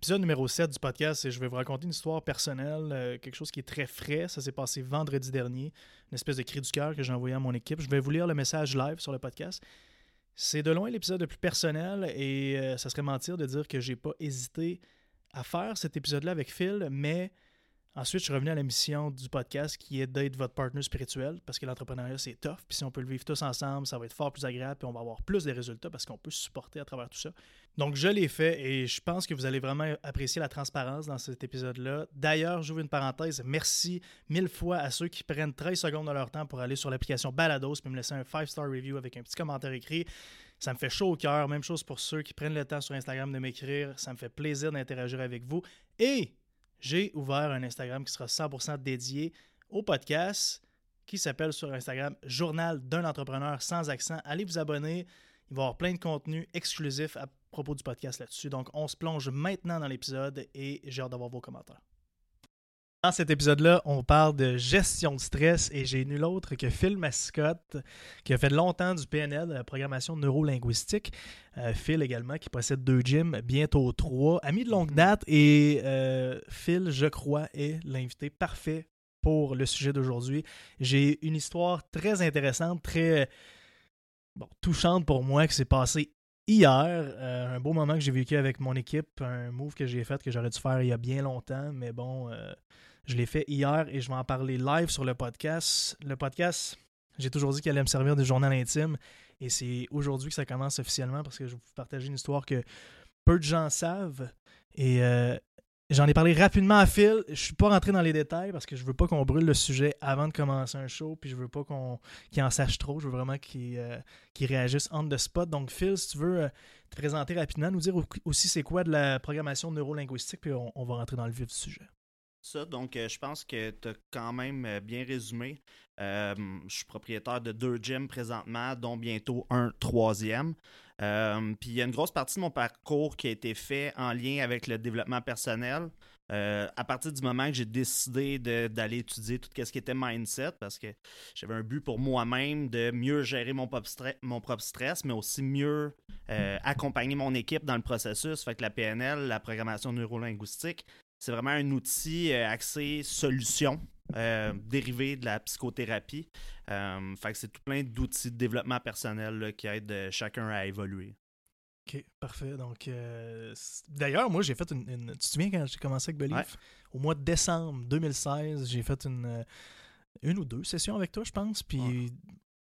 Épisode numéro 7 du podcast, et je vais vous raconter une histoire personnelle, euh, quelque chose qui est très frais. Ça s'est passé vendredi dernier, une espèce de cri du cœur que j'ai envoyé à mon équipe. Je vais vous lire le message live sur le podcast. C'est de loin l'épisode le plus personnel et euh, ça serait mentir de dire que j'ai pas hésité à faire cet épisode-là avec Phil, mais Ensuite, je suis revenu à la mission du podcast qui est d'être votre partenaire spirituel parce que l'entrepreneuriat, c'est tough. Puis si on peut le vivre tous ensemble, ça va être fort plus agréable puis on va avoir plus de résultats parce qu'on peut se supporter à travers tout ça. Donc, je l'ai fait et je pense que vous allez vraiment apprécier la transparence dans cet épisode-là. D'ailleurs, j'ouvre une parenthèse. Merci mille fois à ceux qui prennent 13 secondes de leur temps pour aller sur l'application Balados puis me laisser un 5-star review avec un petit commentaire écrit. Ça me fait chaud au cœur. Même chose pour ceux qui prennent le temps sur Instagram de m'écrire. Ça me fait plaisir d'interagir avec vous. Et j'ai ouvert un Instagram qui sera 100% dédié au podcast qui s'appelle sur Instagram Journal d'un entrepreneur sans accent. Allez vous abonner. Il va y avoir plein de contenu exclusif à propos du podcast là-dessus. Donc, on se plonge maintenant dans l'épisode et j'ai hâte d'avoir vos commentaires. Dans cet épisode-là, on parle de gestion de stress et j'ai nul autre que Phil Mascotte, qui a fait longtemps du PNL, de la programmation neurolinguistique. Euh, Phil également, qui possède deux gyms, bientôt trois. Ami de longue date et euh, Phil, je crois, est l'invité parfait pour le sujet d'aujourd'hui. J'ai une histoire très intéressante, très bon, touchante pour moi qui s'est passée hier. Euh, un beau moment que j'ai vécu avec mon équipe, un move que j'ai fait que j'aurais dû faire il y a bien longtemps, mais bon je l'ai fait hier et je vais en parler live sur le podcast. Le podcast, j'ai toujours dit qu'il allait me servir de journal intime et c'est aujourd'hui que ça commence officiellement parce que je vais vous partager une histoire que peu de gens savent et euh, J'en ai parlé rapidement à Phil. Je suis pas rentré dans les détails parce que je veux pas qu'on brûle le sujet avant de commencer un show, puis je veux pas qu'on qu'il en sache trop. Je veux vraiment qu'il euh, réagisse on the spot. Donc, Phil, si tu veux euh, te présenter rapidement, nous dire aussi c'est quoi de la programmation neurolinguistique, puis on va rentrer dans le vif du sujet. Ça, donc euh, je pense que tu as quand même euh, bien résumé. Euh, je suis propriétaire de deux gyms présentement, dont bientôt un troisième. Puis il y a une grosse partie de mon parcours qui a été fait en lien avec le développement personnel. à partir du moment que j'ai décidé d'aller étudier tout ce qui était mindset, parce que j'avais un but pour moi-même de mieux gérer mon, propre stress, mais aussi mieux accompagner mon équipe dans le processus. Fait la PNL, la programmation neurolinguistique, c'est vraiment un outil euh, axé solution. Euh, dérivé de la psychothérapie. Euh, fait que c'est tout plein d'outils de développement personnel qui aident chacun à évoluer. Ok, parfait. Donc, d'ailleurs, moi, j'ai fait une, Tu te souviens quand j'ai commencé avec Belief? Au mois de décembre 2016, j'ai fait une, une ou deux sessions avec toi, je pense. Puis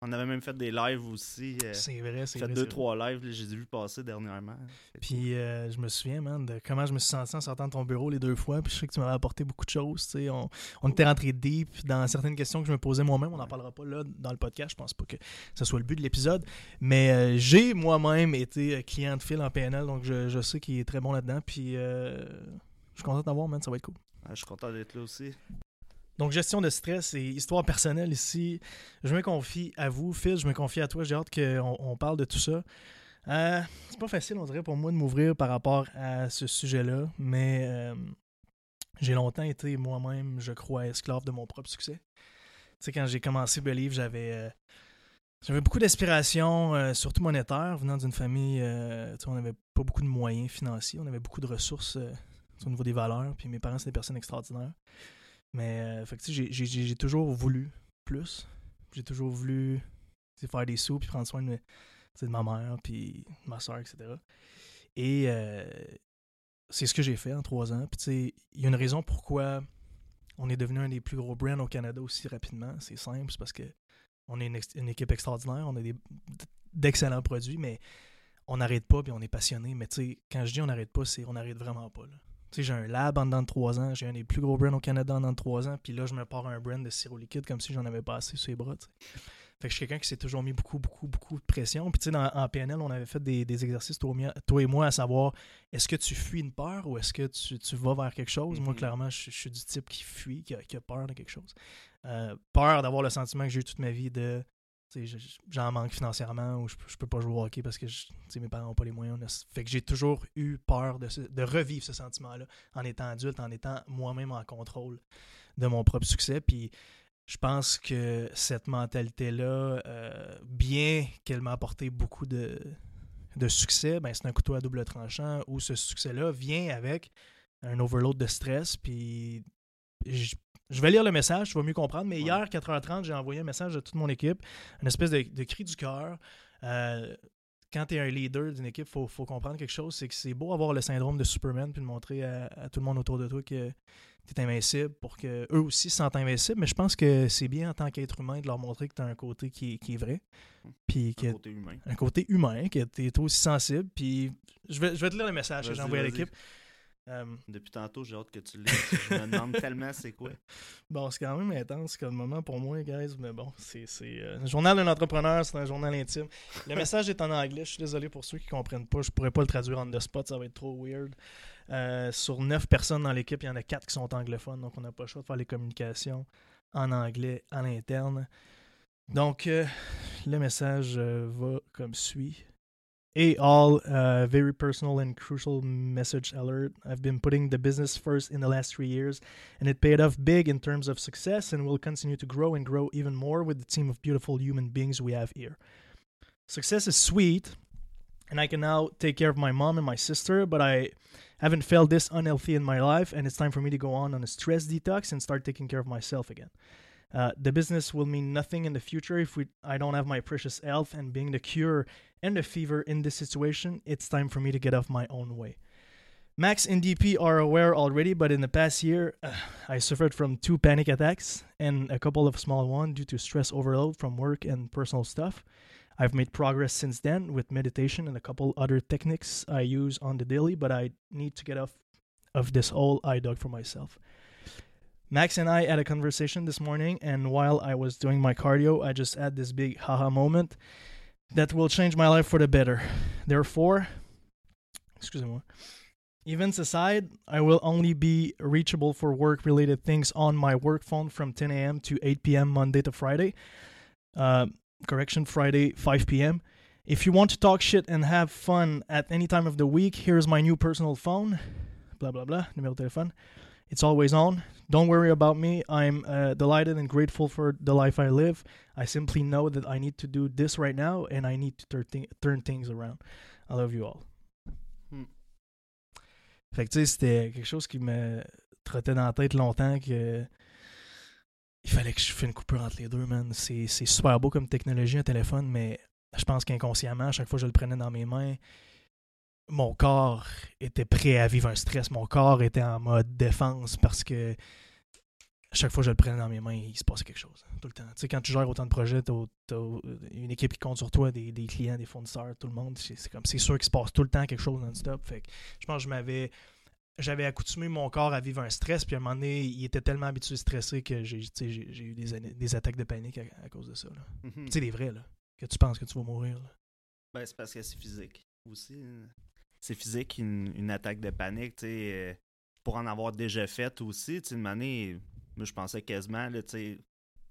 on avait même fait des lives aussi. Euh, c'est vrai, c'est vrai. fait deux, trois lives, j'ai vu passer dernièrement. Puis euh, je me souviens, man, de comment je me suis senti en sortant de ton bureau les deux fois. Puis je sais que tu m'avais apporté beaucoup de choses. On, on était rentré deep dans certaines questions que je me posais moi-même. On n'en parlera pas là dans le podcast. Je pense pas que ce soit le but de l'épisode. Mais euh, j'ai moi-même été client de fil en PNL, donc je, je sais qu'il est très bon là-dedans. Puis je suis content d'avoir, man. Ça va être cool. je suis content d'être là aussi. Donc, gestion de stress et histoire personnelle ici. Je me confie à vous, Phil, je me confie à toi. J'ai hâte qu'on on parle de tout ça. Euh, c'est pas facile, on dirait, pour moi de m'ouvrir par rapport à ce sujet-là, mais euh, j'ai longtemps été moi-même, je crois, esclave de mon propre succès. Tu sais, quand j'ai commencé Believe, j'avais. Euh, j'avais beaucoup d'aspiration, surtout monétaire, venant d'une famille, on n'avait pas beaucoup de moyens financiers, on avait beaucoup de ressources au niveau des valeurs, puis mes parents, c'est des personnes extraordinaires. Mais euh, j'ai toujours voulu plus. J'ai toujours voulu faire des sous puis prendre soin de, de ma mère puis ma soeur, etc. Et euh, c'est ce que j'ai fait en trois ans. Puis il y a une raison pourquoi on est devenu un des plus gros brands au Canada aussi rapidement. C'est simple, c'est parce que on est une, équipe extraordinaire, on a d'excellents produits, mais on n'arrête pas puis on est passionné. Mais quand je dis on n'arrête pas, c'est on n'arrête vraiment pas. Là j'ai un lab en dedans de 3 ans, j'ai un des plus gros brands au Canada en dedans de 3 ans, puis là, je me pars un brand de sirop liquide comme si j'en avais pas assez sur les bras. Fait que je suis quelqu'un qui s'est toujours mis beaucoup, beaucoup, beaucoup de pression. Puis, tu sais, en PNL, on avait fait des, exercices, toi, et moi, à savoir est-ce que tu fuis une peur ou est-ce que tu, vas vers quelque chose? Moi, mm-hmm. clairement, je, suis du type qui fuit, qui a, peur de quelque chose. Euh, peur d'avoir le sentiment que j'ai eu toute ma vie de j'en manque financièrement ou je, peux pas jouer au hockey parce que mes parents n'ont pas les moyens. Fait que j'ai toujours eu peur de, revivre ce sentiment-là en étant adulte, en étant moi-même en contrôle de mon propre succès. Puis je pense que cette mentalité-là, euh, bien qu'elle m'a apporté beaucoup de, succès, ben, c'est un couteau à double tranchant où ce succès-là vient avec un overload de stress. Puis je, je vais lire le message, tu vas mieux comprendre. Mais Ouais. hier, 4h30, j'ai envoyé un message à toute mon équipe, une espèce de, de cri du cœur. Euh, quand tu es un leader d'une équipe, il faut, faut comprendre quelque chose, c'est que c'est beau avoir le syndrome de Superman puis de montrer à, à tout le monde autour de toi que tu es invincible pour que eux aussi se sentent invincibles. Mais je pense que c'est bien en tant qu'être humain de leur montrer que tu as un côté qui, est- qui est vrai. Puis que Un côté humain. un côté humain, que tu es aussi sensible. Puis je vais, je vais te lire le message que j'ai envoyé à l'équipe. Euh, Depuis tantôt, j'ai hâte que tu le lises. Je me demande tellement c'est quoi. bon, c'est quand même intense comme moment pour moi, guys, mais bon, c'est euh, un journal d'un entrepreneur, c'est un journal intime. Le message est en anglais, je suis désolé pour ceux qui comprennent pas, je pourrais pas le traduire on the spot, ça va être trop weird. Euh, sur neuf personnes dans l'équipe, il y en a quatre qui sont anglophones, donc on n'a pas le choix de faire les communications en anglais à l'interne. Donc, euh, le message va comme suit. Hey all, uh, very personal and crucial message alert. I've been putting the business first in the last three years, and it paid off big in terms of success and will continue to grow and grow even more with the team of beautiful human beings we have here. Success is sweet, and I can now take care of my mom and my sister, but I haven't felt this unhealthy in my life, and it's time for me to go on on a stress detox and start taking care of myself again. Uh, the business will mean nothing in the future if we I don't have my precious health and being the cure and the fever in this situation. It's time for me to get off my own way. Max and DP are aware already, but in the past year, uh, I suffered from two panic attacks and a couple of small ones due to stress overload from work and personal stuff. I've made progress since then with meditation and a couple other techniques I use on the daily, but I need to get off of this whole eye dog for myself. Max and I had a conversation this morning, and while I was doing my cardio, I just had this big haha moment that will change my life for the better. Therefore, excuse me, events aside, I will only be reachable for work related things on my work phone from 10 a.m. to 8 p.m. Monday to Friday. Uh, correction, Friday, 5 p.m. If you want to talk shit and have fun at any time of the week, here's my new personal phone. Blah, blah, blah. Numéro de téléphone. It's always on. Don't worry about me. I'm uh, delighted and grateful for the life I live. I simply know that I need to do this right now and I need to turn, thi- turn things around. I love you all. Hmm. Fait que tu sais, c'était quelque chose qui me trottait dans la tête longtemps que il fallait que je fasse une coupure entre les deux, man. C'est c'est super beau comme technologie, un téléphone, mais je pense qu'inconsciemment, à chaque fois que je le prenais dans mes mains, mon corps était prêt à vivre un stress. Mon corps était en mode défense parce que à chaque fois que je le prenais dans mes mains, il se passait quelque chose. Tout le temps. Tu sais, quand tu gères autant de projets, tu as, une équipe qui compte sur toi, des, des clients, des fournisseurs, tout le monde. C'est comme c'est sûr qu'il se passe tout le temps quelque chose non-stop. Fait que je pense que je m'avais. J'avais accoutumé mon corps à vivre un stress, puis à un moment donné, il était tellement habitué à stresser que j'ai eu des, des attaques de panique à, à cause de ça. Mhm. Tu sais, des vrais, là. Que tu penses que tu vas mourir. là. Ben, c'est parce que c'est physique aussi. C'est physique, une, une attaque de panique, tu sais. euh, pour en avoir déjà fait aussi, tu sais, une année, moi, je pensais quasiment, là, tu sais,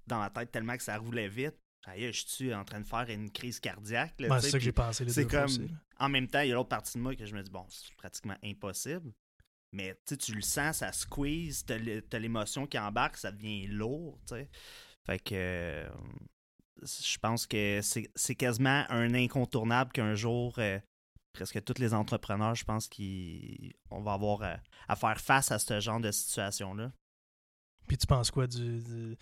dans ma tête, tellement que ça roulait vite. Je suis en train de faire une crise cardiaque. Ben, c'est ça que j'ai pensé les c'est comme- aussi. En même temps, il y a l'autre partie de moi que je me dis, bon, c'est pratiquement impossible. Mais tu le sens, ça squeeze, t'as l'é- t'as l'émotion qui embarque, ça devient lourd, tu sais. Fait que euh, je pense que c'est c'est quasiment un incontournable qu'un jour, euh, presque tous les entrepreneurs, je pense qu'on va avoir à faire face à ce genre de situation-là. Puis tu penses quoi du, du,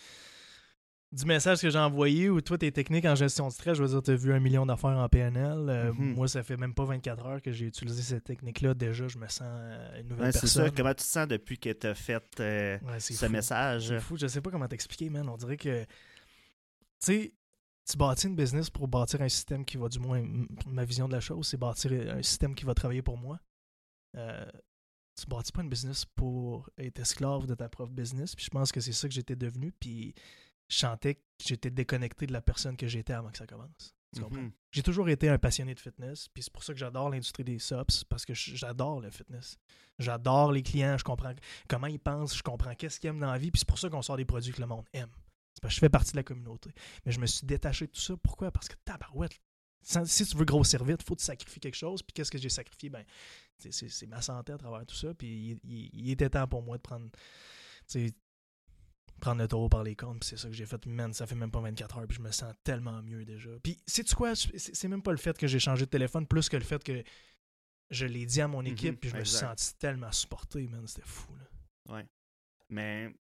du message que j'ai envoyé ou toi, tes techniques en gestion de stress, je veux dire, tu as vu un million d'affaires en PNL. euh, Mhm. Moi, ça fait même pas 24 heures que j'ai utilisé cette technique-là. Déjà, je me sens euh, une nouvelle Ouais, c'est ça. personne. Comment tu te sens depuis que tu as fait euh, Ouais, ce fou. message? C'est fou, je sais pas comment t'expliquer, man. On dirait que. Tu sais, tu bâtis une business pour bâtir un système qui va, du moins, ma vision de la chose, c'est bâtir un système qui va travailler pour moi. Euh, tu bâtis pas une business pour être esclave de ta propre business. Puis je pense que c'est ça que j'étais devenu. Puis je sentais que j'étais déconnecté de la personne que j'étais avant que ça commence. Tu comprends? Mhm. J'ai toujours été un passionné de fitness, puis c'est pour ça que j'adore l'industrie des SOPs, parce que j'adore le fitness. J'adore les clients, je comprends comment ils pensent, je comprends qu'est-ce qu'ils aiment dans la vie, puis c'est pour ça qu'on sort des produits que le monde aime. C'est parce que je fais partie de la communauté. Mais je me suis détaché de tout ça. Pourquoi? Parce que tabarouette, si tu veux grossir vite, il faut que tu sacrifies quelque chose. Puis qu'est-ce que j'ai sacrifié? Ben, c'est- ma santé à travers tout ça. Puis il, il- il était temps pour moi de prendre, prendre le taureau par les cornes. Puis c'est ça que j'ai fait. Man, ça fait même pas 24 heures. Puis je me sens tellement mieux déjà. Puis sais-tu quoi? C'est même pas le fait que j'ai changé de téléphone, plus que le fait que je l'ai dit à mon équipe. Mhm, puis je me suis senti tellement supporté, man. C'était fou, là. Mais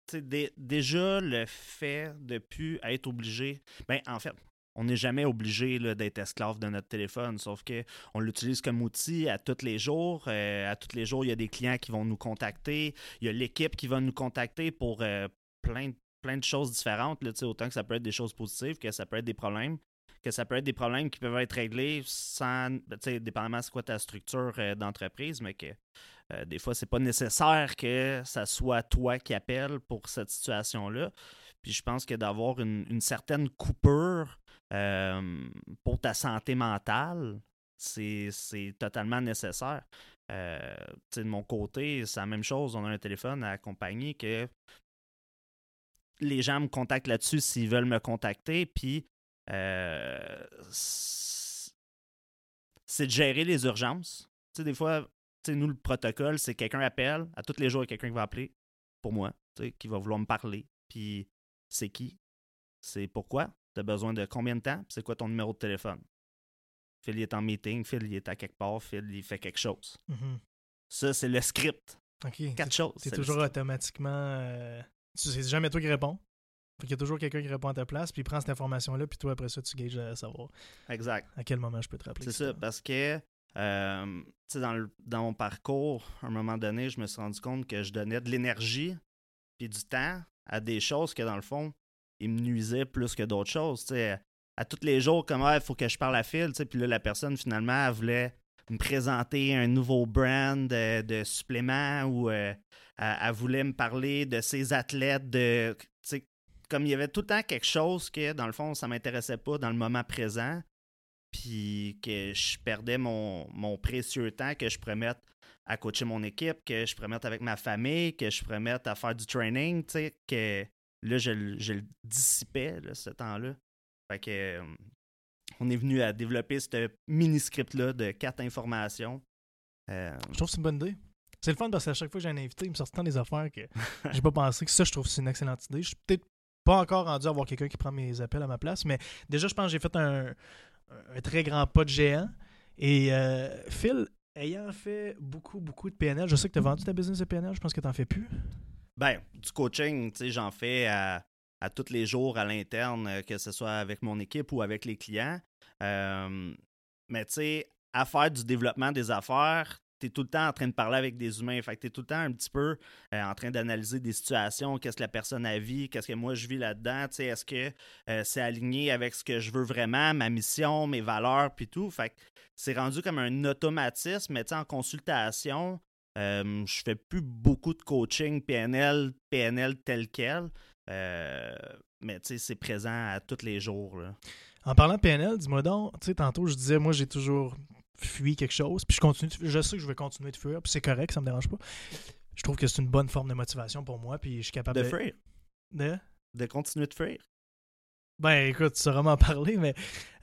déjà, le fait de plus être obligé. Ben, en fait, on n'est jamais obligé d'être esclave de notre téléphone, sauf que on l'utilise comme outil à tous les jours. Euh, à tous les jours, il y a des clients qui vont nous contacter. Il y a l'équipe qui va nous contacter pour euh, plein, de- plein de choses différentes. Autant que ça peut être des choses positives, que ça peut être des problèmes, que ça peut être des problèmes qui peuvent être réglés sans, dépendamment c'est quoi ta structure euh, d'entreprise, mais que euh, des fois, c'est pas nécessaire que ça soit toi qui appelle pour cette situation-là. Puis je pense que d'avoir une, une certaine coupure euh, pour ta santé mentale, c'est totalement nécessaire. Euh, de mon côté, c'est la même chose. On a un téléphone à la compagnie que les gens me contactent là-dessus s'ils veulent me contacter. Puis c'est de gérer les urgences. Des fois, sais, nous, le protocole, c'est quelqu'un appelle. À tous les jours, il y a quelqu'un qui va appeler pour moi, qui va vouloir me parler. Puis c'est qui? C'est pourquoi? Tu as besoin de combien de temps? Puis C'est quoi ton numéro de téléphone? Phil, il est en meeting. Phil, il est à quelque part. Phil, il fait quelque chose. Mhm. Ça, c'est le script. Quatre choses. C'est toujours automatiquement. euh, tu sais, c'est jamais toi qui réponds. Fait qu'il y a toujours quelqu'un qui répond à ta place, puis il prend cette information-là, puis toi, après ça, tu gages à savoir Exact. à quel moment je peux te rappeler. C'est ça, parce que euh, dans, le- dans mon parcours, à un moment donné, je me suis rendu compte que je donnais de l'énergie puis du temps à des choses que, dans le fond, ils me nuisaient plus que d'autres choses. tu sais. À tous les jours, comme il faut que je parle à Phil, puis là, la personne, finalement, elle voulait me présenter un nouveau brand euh, de suppléments ou euh, elle, voulait me parler de ses athlètes, de, comme il y avait tout le temps quelque chose que, dans le fond, ça m'intéressait pas dans le moment présent puis que je perdais mon, mon précieux temps que je pourrais mettre à coacher mon équipe, que je pourrais mettre avec ma famille, que je pourrais mettre à faire du training, tu sais, que là, je, le- je le dissipais, là, ce temps-là. Fait que euh, on est venu à développer ce mini-script-là de quatre informations. Euh, Je trouve que c'est une bonne idée. C'est le fun parce qu'à chaque fois que j'ai un invité, il me sort temps des affaires que j'ai pas pensé. Que ça, je trouve que c'est une excellente idée. Je suis peut-être pas encore rendu à avoir quelqu'un qui prend mes appels à ma place, mais déjà, je pense que j'ai fait un, un très grand pas de géant. Et euh, Phil, ayant fait beaucoup, beaucoup de PNL, je sais que tu as vendu ta business de PNL, je pense que tu n'en fais plus. Ben, du coaching, j'en fais à, à tous les jours à l'interne, euh, que ce soit avec mon équipe ou avec les clients. Euh, mais tu sais, à faire du développement des affaires, tu es tout le temps en train de parler avec des humains. Fait que tu es tout le temps un petit peu euh, en train d'analyser des situations, qu'est-ce que la personne a vu, qu'est-ce que moi je vis là-dedans, est-ce que euh, c'est aligné avec ce que je veux vraiment, ma mission, mes valeurs, puis tout. Fait que c'est rendu comme un automatisme, mais en consultation, euh, je fais plus beaucoup de coaching PNL, PNL tel quel. Euh, mais c'est présent à tous les jours. là. En parlant de PNL, dis-moi donc, tu sais, tantôt, je disais, moi, j'ai toujours fui quelque chose, puis je continue, de- je sais que je vais continuer de fuir, puis c'est correct, ça me dérange pas. Je trouve que c'est une bonne forme de motivation pour moi, puis je suis capable De de... fuir? de- De continuer de fuir? Ben, écoute, tu sauras m'en parler, mais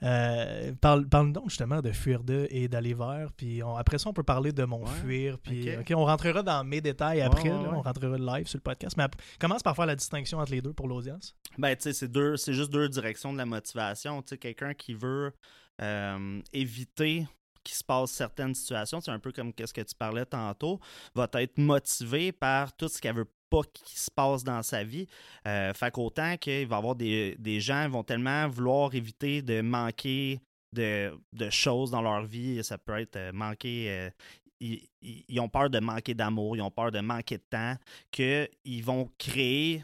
euh, parle, parle donc justement de fuir de et d'aller vers. Puis on- après ça, on peut parler de mon Ouais, fuir. Puis, ok, on rentrera dans mes détails après. Ouais, là, ouais. on rentrera live sur le podcast. Mais commence par faire la distinction entre les deux pour l'audience. Ben, tu sais, c'est deux, c'est juste deux directions de la motivation. Tu sais, quelqu'un qui veut euh, éviter se passe certaines situations, c'est un peu comme ce que tu parlais tantôt, va être motivé par tout ce qu'elle veut pas qu'il se passe dans sa vie. Euh, fait qu'autant qu'il va y avoir des, des gens qui vont tellement vouloir éviter de manquer de, de choses dans leur vie. Ça peut être euh, manquer. euh, ils- ils ont peur de manquer d'amour, ils ont peur de manquer de temps, qu'ils vont créer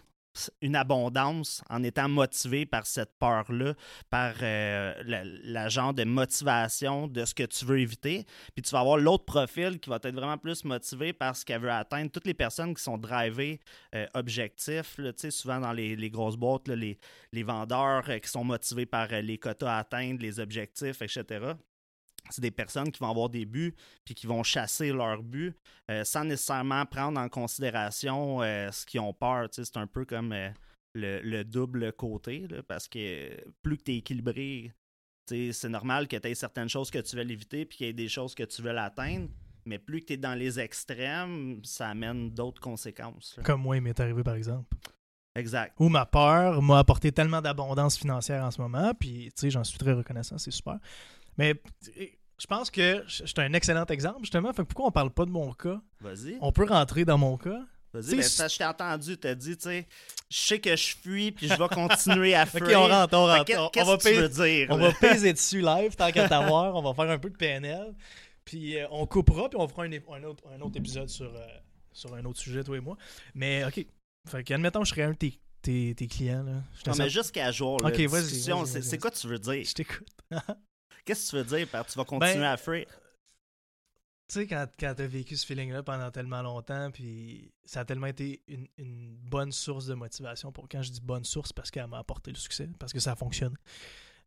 une abondance en étant motivé par cette peur-là, par euh, la, genre de motivation de ce que tu veux éviter. Puis tu vas avoir l'autre profil qui va être vraiment plus motivé par ce qu'elle veut atteindre. Toutes les personnes qui sont drivées euh, objectifs, souvent dans les, grosses boîtes, les, les vendeurs euh, qui sont motivés par euh, les quotas à atteindre, les objectifs, etc c'est des personnes qui vont avoir des buts puis qui vont chasser leurs buts euh, sans nécessairement prendre en considération euh, ce qu'ils ont peur. Tu sais, C'est un peu comme euh, le, le double côté là, parce que plus que tu es équilibré, c'est normal que tu aies certaines choses que tu veux éviter puis qu'il y ait des choses que tu veux l'atteindre. Mais plus que tu es dans les extrêmes, ça amène d'autres conséquences. là. Comme moi, il m'est arrivé par exemple. Exact. Ou ma peur m'a apporté tellement d'abondance financière en ce moment, puis tu sais, j'en suis très reconnaissant, c'est super. Mais je pense que je suis un excellent exemple, justement. Fait que pourquoi on parle pas de mon cas? Vas-y. On peut rentrer dans mon cas. Vas-y, ça, je t'ai entendu, t'as dit, tu sais, je sais que je fuis, puis je vais continuer à Ok, fuir. on rentre, on rentre. On- on Qu'est-ce va que tu veux dire? On va peser dessus live tant qu'à t'avoir. On va faire un peu de PNL. Puis euh, on coupera, puis on fera un, autre, un autre épisode sur, euh, sur un autre sujet, toi et moi. Mais OK. Fait que, admettons, je serais un de tes, tes, tes clients. Là. Je Non, mais sens- juste qu'à jour, là, Ok, vas-y, discussion, c'est quoi tu veux dire? Je t'écoute. Qu'est-ce que tu veux dire par tu vas continuer Ben, à fuir? Tu sais, quand, quand t'as vécu ce feeling-là pendant tellement longtemps, puis ça a tellement été une, une bonne source de motivation pour quand je dis bonne source, parce qu'elle m'a apporté le succès, parce que ça a fonctionné.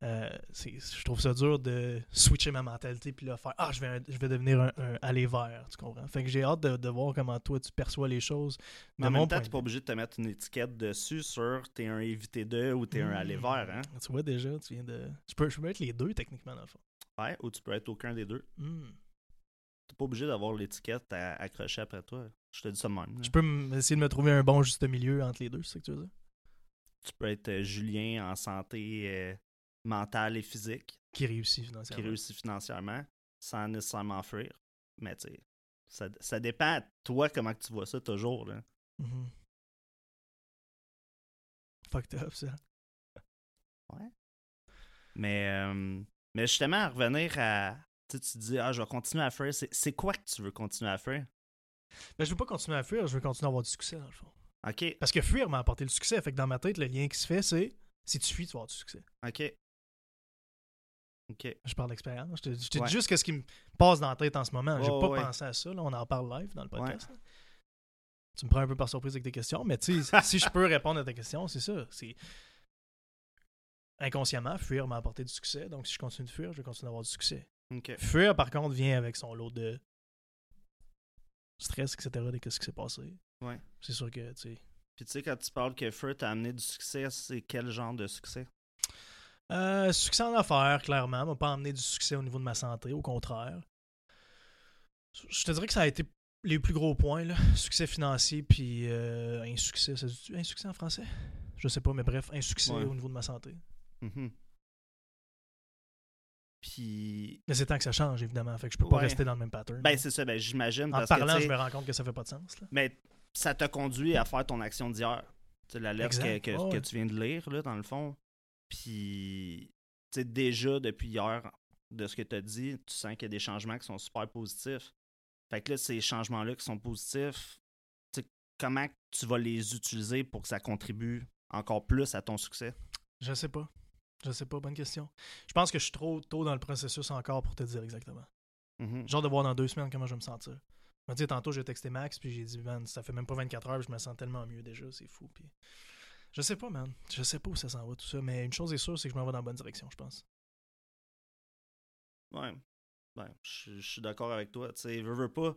Euh, je trouve ça dur de switcher ma mentalité puis là faire ah je vais je vais devenir un, un aller vers tu comprends? Fait que j'ai hâte de, de voir comment toi tu perçois les choses Mais en mon même temps, t'es pas obligé de te mettre une étiquette dessus sur t'es un évité de ou t'es un Hmm. aller vers, hein? tu vois déjà tu viens de tu peux, je peux être les deux techniquement dans le fond Ouais, ou tu peux être aucun des deux. Hmm. T'es pas obligé d'avoir l'étiquette à- accrochée après toi. Je te dis ça de même. je peux essayer de me trouver un bon juste milieu entre les deux c'est ça que tu veux dire? Tu peux être euh, Julien en santé euh, mentale et physique, qui réussit qui financièrement réussit financièrement, sans nécessairement fuir. Mais tu sais, ça, ça dépend de toi comment que tu vois ça toujours. Là. Mhm. fucked up ça Mais, euh, mais justement, à revenir à. Tu te dis, ah, je vais continuer à faire. C'est quoi que tu veux continuer à faire? Ben, je veux pas continuer à fuir, je veux continuer à avoir du succès dans le fond. Ok, Parce que fuir m'a apporté le succès. Fait que dans ma tête, le lien qui se fait, c'est si tu fuis, tu vas avoir du succès. ok. Je parle d'expérience. Je te, je te Ouais. dis juste ce qui me passe dans la tête en ce moment. J'ai Ouais, pas ouais. pensé à ça. Là. On en parle live dans le podcast. Tu me prends un peu par surprise avec tes questions, mais tu sais, si je peux répondre à ta question, c'est ça. C'est inconsciemment, fuir m'a apporté du succès. Donc si je continue de fuir, je vais continuer à avoir du succès. Ok. Fuir, par contre, vient avec son lot de stress, etc. de qu'est-ce qui s'est passé. Ouais. C'est sûr que, tu sais, Puis tu sais, quand tu parles que Feu t'a amené du succès, c'est quel genre de succès? Euh, succès en affaires, clairement, m'a pas amené du succès au niveau de ma santé, au contraire. Je te dirais que ça a été les plus gros points, là. Succès financier, puis euh, insuccès. Dit insuccès en français? Je sais pas, mais bref, insuccès Ouais. au niveau de ma santé. Mhm. Puis, Mais c'est temps que ça change, évidemment. Fait que je peux pas rester dans le même pattern. ben c'est ça, ben j'imagine. en parce parlant, que, je me rends compte que ça fait pas de sens. Là. Mais ça t'a conduit à faire ton action d'hier. La lettre que, que- Ouais, que ouais. tu viens de lire, là, dans le fond. Puis, tu sais, déjà, depuis hier, de ce que tu as dit, tu sens qu'il y a des changements qui sont super positifs. Fait que là, ces changements-là qui sont positifs, tu sais, comment tu vas les utiliser pour que ça contribue encore plus à ton succès? Je sais pas. Je sais pas, bonne question. Je pense que je suis trop tôt dans le processus encore pour te dire exactement. J'ai hâte de voir dans deux semaines comment je vais me sentir. Je me dis, tantôt, j'ai texté Max, puis j'ai dit, man, ça fait même pas 24 heures, puis je me sens tellement mieux déjà, c'est fou. Puis... Je sais pas, man. Je sais pas où ça s'en va, tout ça, mais une chose est sûre, c'est que je m'en vais dans la bonne direction, je pense. Ouais. Ben, je suis d'accord avec toi. Tu sais, veux, veux pas.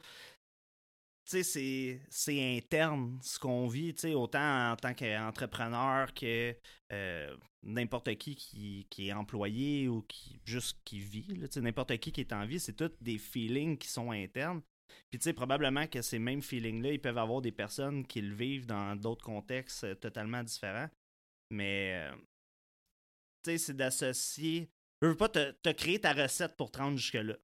Tu sais, c'est- interne ce qu'on vit, tu sais, autant en tant qu'entrepreneur que euh, n'importe qui, qui qui est employé ou qui juste qui vit. tu sais, N'importe qui qui est en vie, c'est tous des feelings qui sont internes. Puis tu sais, probablement que ces mêmes feelings-là, ils peuvent avoir des personnes qui le vivent dans d'autres contextes euh, totalement différents. Mais euh, tu sais, c'est d'associer. Je veux pas te, te créer ta recette pour te rendre jusque-là.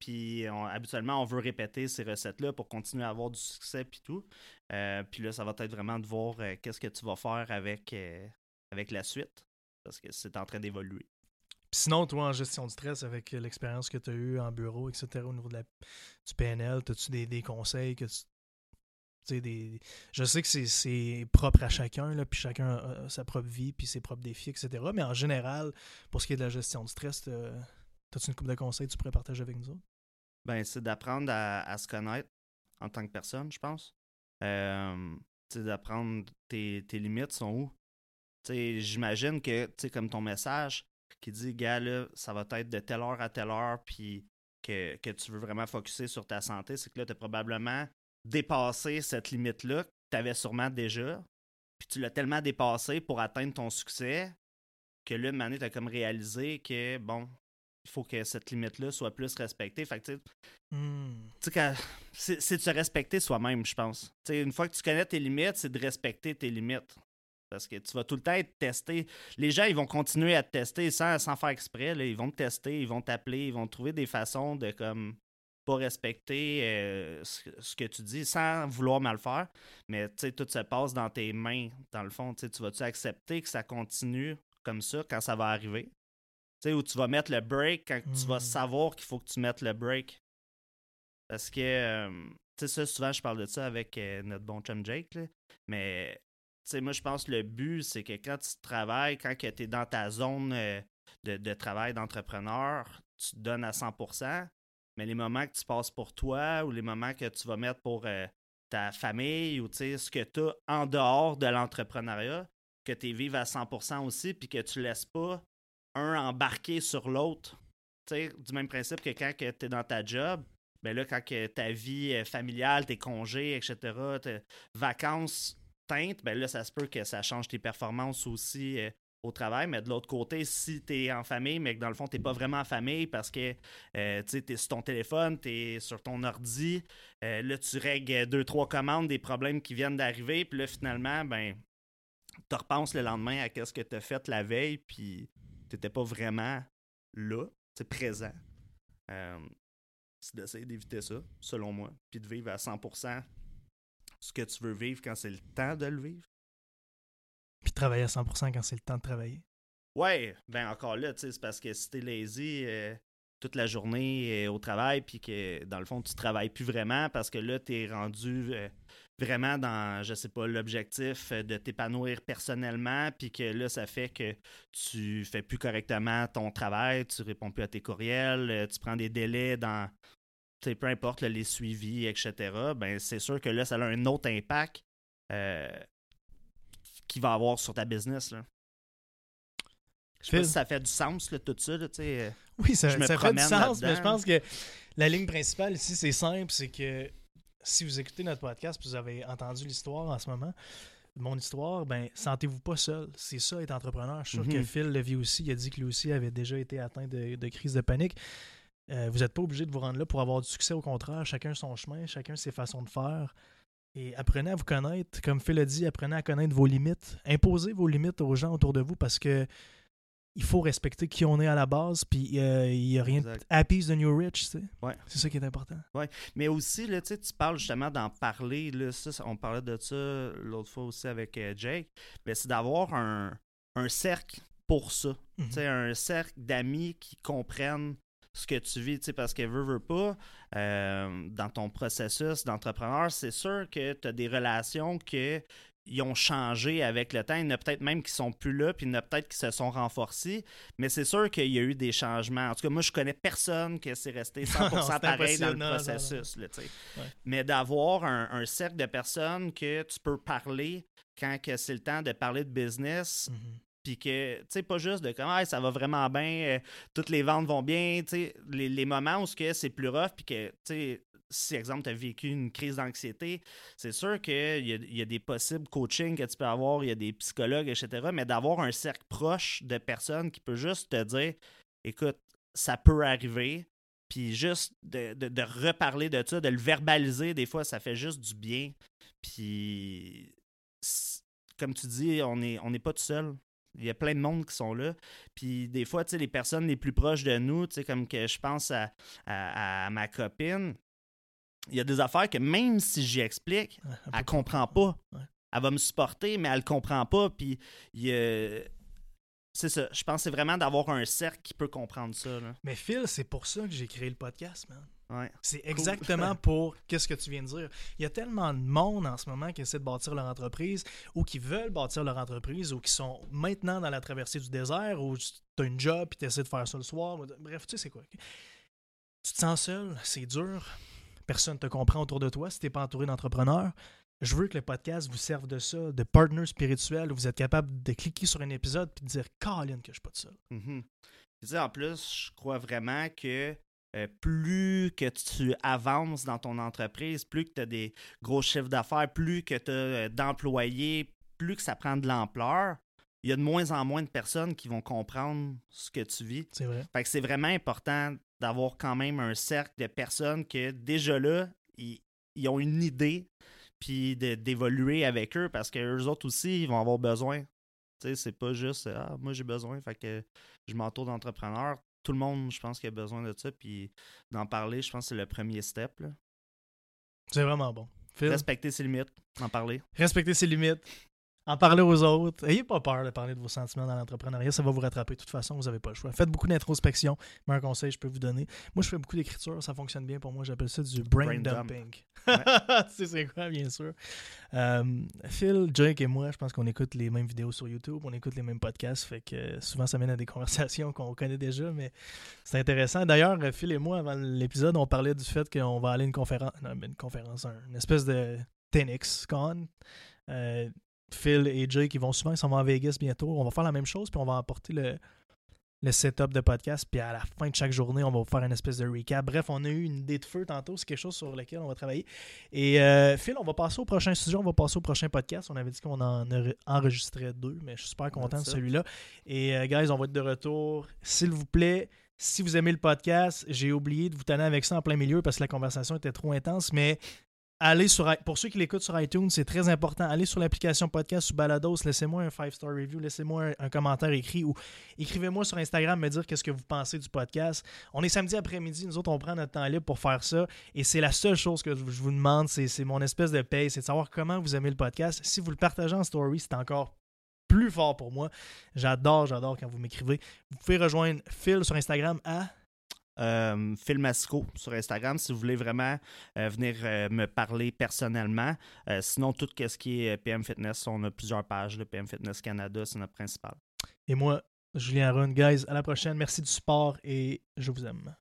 Puis habituellement, on veut répéter ces recettes-là pour continuer à avoir du succès puis tout. Euh, puis là, ça va être vraiment de voir qu'est-ce que tu vas faire avec, avec la suite. Parce que c'est en train d'évoluer. Sinon, toi, en gestion du stress, avec l'expérience que tu as eue en bureau, etc., au niveau de la, du PNL, as-tu des, des conseils que tu. des, je sais que c'est- propre à chacun, là, puis chacun a, sa propre vie, puis ses propres défis, etc. Mais en général, pour ce qui est de la gestion du stress, as-tu une couple de conseils que tu pourrais partager avec nous autres? Ben, c'est d'apprendre à, à se connaître en tant que personne, je pense. Euh, d'apprendre tes, tes limites sont où? J'imagine que, comme ton message qui dit, gars, là, ça va être de telle heure à telle heure, puis que, que tu veux vraiment focuser sur ta santé, c'est que là, tu as probablement dépassé cette limite-là que tu avais sûrement déjà, puis tu l'as tellement dépassé pour atteindre ton succès que là, Mané, tu as comme réalisé que, bon, il faut que cette limite-là soit plus respectée. Fait que, quand- c'est c'est de se respecter soi-même, je pense. Tu sais, une fois que tu connais tes limites, c'est de respecter tes limites. Parce que tu vas tout le temps être testé. Les gens, ils vont continuer à te tester sans, sans faire exprès. Ils vont te tester, ils vont t'appeler, ils vont trouver des façons de comme pas respecter euh, ce, que tu dis sans vouloir mal faire. Mais tu sais, tout se passe dans tes mains, dans le fond. Tu vas-tu accepter que ça continue comme ça quand ça va arriver? Tu sais, où tu vas mettre le break quand tu vas hmm. savoir qu'il faut que tu mettes le break. Parce que, euh, tu sais, ça, souvent, je parle de ça avec euh, notre bon chum Jake, mais, tu sais, moi, je pense que le but, c'est que quand tu travailles, quand tu es dans ta zone de, de, travail d'entrepreneur, tu te donnes à 100%, mais les moments que tu passes pour toi ou les moments que tu vas mettre pour euh, ta famille ou ce que tu as en dehors de l'entrepreneuriat, que tu vives à 100% aussi, puis que tu laisses pas un embarquer sur l'autre. Du même principe que quand tu es dans ta job, ben là, quand que ta vie euh, familiale, tes congés, etc., tes vacances teintes, ben là, ça se peut que ça change tes performances aussi euh, au travail, mais de l'autre côté, si tu es en famille, mais que dans le fond, tu pas vraiment en famille parce que euh, tu es sur ton téléphone, tu es sur ton ordi, euh, là, tu règles deux, trois commandes des problèmes qui viennent d'arriver, puis là, finalement, ben, tu repenses le lendemain à ce que tu as fait la veille, puis tu pas vraiment là, c'est présent. Euh, c'est d'essayer d'éviter ça, selon moi, puis de vivre à 100% ce que tu veux vivre quand c'est le temps de le vivre. Puis travailler à 100% quand c'est le temps de travailler. Ouais, ben encore là, tu sais, c'est parce que si t'es lazy euh, toute la journée euh, au travail, puis que dans le fond, tu travailles plus vraiment parce que là, t'es rendu euh, vraiment dans, je sais pas, l'objectif de t'épanouir personnellement, puis que là, ça fait que tu fais plus correctement ton travail, tu réponds plus à tes courriels, tu prends des délais dans, peu importe les suivis, etc. Ben, c'est sûr que là, ça a un autre impact qu'il va avoir sur ta business. Là. Je sais pas si ça fait du sens, là, tout ça. Là, euh, oui, ça, ça fait du sens, mais je pense que la ligne principale ici, c'est simple, c'est que si vous écoutez notre podcast vous avez entendu l'histoire en ce moment, mon histoire, ben sentez-vous pas seul. C'est ça être entrepreneur. Je suis sûr que mhm. Phil le vit aussi. Il a dit que lui aussi avait déjà été atteint de, crise de panique. Euh, vous n'êtes pas obligé de vous rendre là pour avoir du succès. Au contraire, chacun son chemin, chacun ses façons de faire. Et apprenez à vous connaître. Comme Phil a dit, apprenez à connaître vos limites. Imposez vos limites aux gens autour de vous parce que il faut respecter qui on est à la base, puis euh, il n'y a rien de happy the new rich, tu sais. Ouais. C'est ça qui est important. Ouais. Mais aussi, là, tu parles justement d'en parler, là, ça, on parlait de ça l'autre fois aussi avec euh, Jake, mais c'est d'avoir un, un, cercle pour ça. Mhm. Sais, un cercle d'amis qui comprennent ce que tu vis, parce que veux, veux pas, euh, dans ton processus d'entrepreneur, c'est sûr que tu as des relations qui ont changé avec le temps. Il y en a peut-être même qui sont plus là, puis il y en a peut-être qui se sont renforcés. Mais c'est sûr qu'il y a eu des changements. En tout cas, moi, je connais personne qui s'est resté 100% pareil dans le processus. Mais d'avoir un, cercle de personnes que tu peux parler quand c'est le temps de parler de business, mm-hmm puis que, tu sais, pas juste de comme, ça va vraiment bien, euh, toutes les ventes vont bien, tu sais, les, moments où c'est plus rough, puis que, tu sais, si, exemple, tu as vécu une crise d'anxiété, c'est sûr qu'il y, y, a des possibles coachings que tu peux avoir, il y a des psychologues, etc., mais d'avoir un cercle proche de personnes qui peut juste te dire, écoute, ça peut arriver, puis juste de, de, reparler de ça, de le verbaliser, des fois, ça fait juste du bien. Puis, comme tu dis, on n'est on pas tout seul. Il y a plein de monde qui sont là. Puis des fois, tu sais, les personnes les plus proches de nous, tu sais, comme que je pense à, à, ma copine, il y a des affaires que même si j'y explique, elle, ne comprend pas. Elle va me supporter, mais elle ne comprend pas. Puis c'est ça. Je pense que c'est vraiment d'avoir un cercle qui peut comprendre ça. Mais Phil, c'est pour ça que j'ai créé le podcast, man. C'est exactement pour qu'est-ce que tu viens de dire. Il y a tellement de monde en ce moment qui essaie de bâtir leur entreprise ou qui veulent bâtir leur entreprise ou qui sont maintenant dans la traversée du désert ou tu as une job et tu essaies de faire ça le soir. Bref, tu sais c'est quoi? Tu te sens seul, c'est dur. Personne ne te comprend autour de toi si tu n'es pas entouré d'entrepreneurs. Je veux que le podcast vous serve de ça, de partner spirituel où vous êtes capable de cliquer sur un épisode et de dire Colin que je suis pas tout seul. Mm-hmm. En plus, je crois vraiment que euh, plus que tu avances dans ton entreprise, plus que tu as des gros chiffres d'affaires, plus que tu as euh, d'employés, plus que ça prend de l'ampleur, il y a de moins en moins de personnes qui vont comprendre ce que tu vis. C'est vrai. Fait que c'est vraiment important d'avoir quand même un cercle de personnes que déjà là, ils, ont une idée, puis d'évoluer avec eux parce qu'eux autres aussi, ils vont avoir besoin. Tu sais, c'est pas juste Ah, moi j'ai besoin, fait que je m'entoure d'entrepreneurs. Tout le monde, je pense, qu'il a besoin de ça, puis d'en parler, je pense que c'est le premier step. C'est vraiment bon. Respecter ses limites, en parler. Respecter ses limites, en parler aux autres. Ayez pas peur de parler de vos sentiments dans l'entrepreneuriat, ça va vous rattraper. De toute façon, vous n'avez pas le choix. Faites beaucoup d'introspection. Mais un conseil, je peux vous donner. Moi, je fais beaucoup d'écriture, ça fonctionne bien pour moi. J'appelle ça du brain, dumping. tu sais, c'est quoi, bien sûr? Euh, Phil, Jake et moi, je pense qu'on écoute les mêmes vidéos sur YouTube, on écoute les mêmes podcasts. Fait que souvent, ça mène à des conversations qu'on connaît déjà, mais c'est intéressant. D'ailleurs, Phil et moi, avant l'épisode, on parlait du fait qu'on va aller à une conférence, non, une conférence, une espèce de Tenix Con. Euh, Phil et Jay qui vont souvent, ils s'en vont à Vegas bientôt. On va faire la même chose, puis on va apporter le, le setup de podcast. Puis à la fin de chaque journée, on va faire une espèce de recap. Bref, on a eu une idée de feu tantôt. C'est quelque chose sur lequel on va travailler. Et euh, Phil, on va passer au prochain sujet. On va passer au prochain podcast. On avait dit qu'on en enregistrait deux, mais je suis super content de celui-là. Et euh, guys, on va être de retour. S'il vous plaît, si vous aimez le podcast, j'ai oublié de vous tenir avec ça en plein milieu parce que la conversation était trop intense, mais allez sur pour ceux qui l'écoutent sur iTunes, c'est très important. Allez sur l'application podcast ou Balados, laissez-moi un 5-star review, laissez-moi un, commentaire écrit ou écrivez-moi sur Instagram me dire qu'est-ce que vous pensez du podcast. On est samedi après-midi, nous autres on prend notre temps libre pour faire ça et c'est la seule chose que je vous demande, c'est mon espèce de paye, c'est de savoir comment vous aimez le podcast. Si vous le partagez en story, c'est encore plus fort pour moi. J'adore, j'adore quand vous m'écrivez. Vous pouvez rejoindre Phil sur Instagram à euh, sur Instagram si vous voulez vraiment euh, venir euh, me parler personnellement. Sinon, tout ce qui est PM Fitness, on a plusieurs pages. Le PM Fitness Canada, c'est notre principal. Et moi, Julien Run, guys, à la prochaine. Merci du support et je vous aime.